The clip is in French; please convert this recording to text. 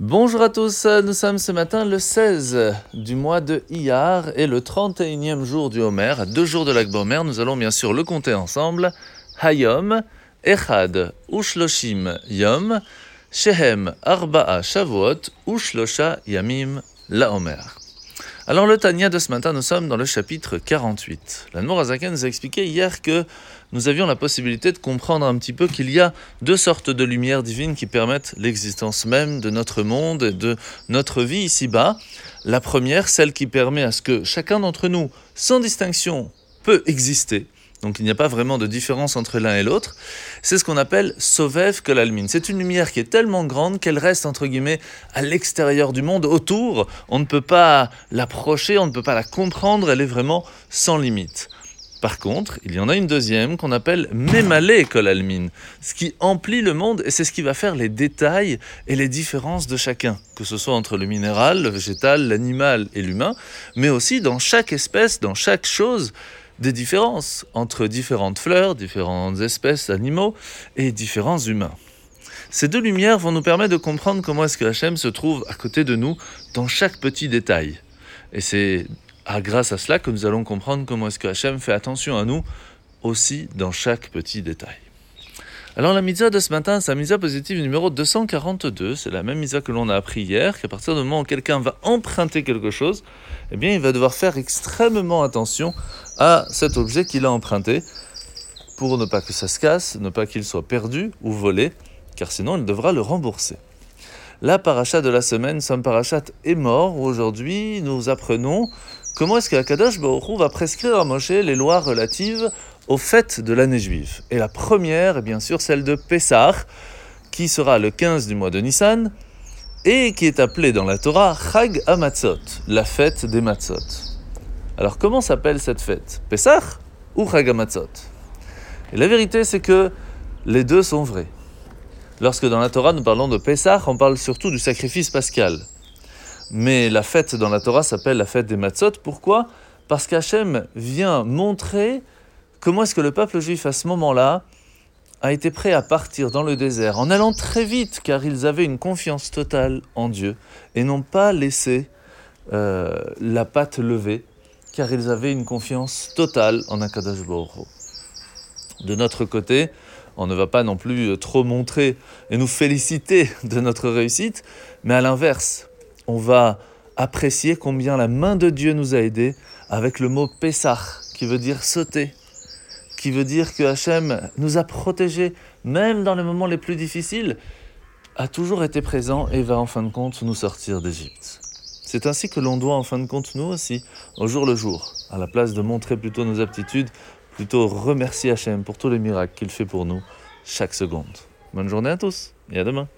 Bonjour à tous, nous sommes ce matin le 16 du mois de Iyar et le 31e jour du Homer, deux jours de l'Akbomer. Nous allons bien sûr le compter ensemble. Hayom, Echad, Ushloshim, Yom, Shehem, Arba'a, Shavuot, Ushlosha, Yamim, La Homer. Alors le Tania de ce matin, nous sommes dans le chapitre 48. La Azaken nous a expliqué hier que nous avions la possibilité de comprendre un petit peu qu'il y a deux sortes de lumières divines qui permettent l'existence même de notre monde et de notre vie ici-bas. La première, celle qui permet à ce que chacun d'entre nous, sans distinction, peut exister donc il n'y a pas vraiment de différence entre l'un et l'autre. C'est ce qu'on appelle Sovev Kolalmin. C'est une lumière qui est tellement grande qu'elle reste entre guillemets à l'extérieur du monde, autour. On ne peut pas l'approcher, on ne peut pas la comprendre, elle est vraiment sans limite. Par contre, il y en a une deuxième qu'on appelle Memale Kolalmin, ce qui emplit le monde et c'est ce qui va faire les détails et les différences de chacun, que ce soit entre le minéral, le végétal, l'animal et l'humain, mais aussi dans chaque espèce, dans chaque chose des différences entre différentes fleurs, différentes espèces d'animaux et différents humains. Ces deux lumières vont nous permettre de comprendre comment est-ce que Hachem se trouve à côté de nous dans chaque petit détail. Et c'est grâce à cela que nous allons comprendre comment est-ce que Hachem fait attention à nous aussi dans chaque petit détail. Alors la mitzvah de ce matin, c'est la mitzvah positive numéro 242. C'est la même mitzvah que l'on a appris hier, qu'à partir du moment où quelqu'un va emprunter quelque chose, eh bien il va devoir faire extrêmement attention à cet objet qu'il a emprunté pour ne pas que ça se casse, ne pas qu'il soit perdu ou volé, car sinon il devra le rembourser. La paracha de la semaine, Sam Parachat est mort. Aujourd'hui, nous apprenons comment est-ce que Kadosh Baruch va prescrire à Moshe les lois relatives aux fêtes de l'année juive? Et la première est bien sûr celle de Pessah, qui sera le 15 du mois de Nissan, et qui est appelée dans la Torah Chag Amatzot, la fête des Matzot. Alors comment s'appelle cette fête? Pessah ou Chag Amatzot Et la vérité c'est que les deux sont vrais. Lorsque dans la Torah nous parlons de Pessah, on parle surtout du sacrifice pascal. Mais la fête dans la Torah s'appelle la fête des Matzot. Pourquoi? Parce qu'Hachem vient montrer comment est-ce que le peuple juif à ce moment-là a été prêt à partir dans le désert en allant très vite car ils avaient une confiance totale en Dieu et n'ont pas laissé euh, la patte levée car ils avaient une confiance totale en Akadosh Baruch De notre côté, on ne va pas non plus trop montrer et nous féliciter de notre réussite, mais à l'inverse, on va apprécier combien la main de Dieu nous a aidés avec le mot Pessah, qui veut dire sauter, qui veut dire que Hachem nous a protégés, même dans les moments les plus difficiles, a toujours été présent et va en fin de compte nous sortir d'Égypte. C'est ainsi que l'on doit en fin de compte nous aussi, au jour le jour, à la place de montrer plutôt nos aptitudes, plutôt remercier Hachem pour tous les miracles qu'il fait pour nous chaque seconde. Bonne journée à tous et à demain.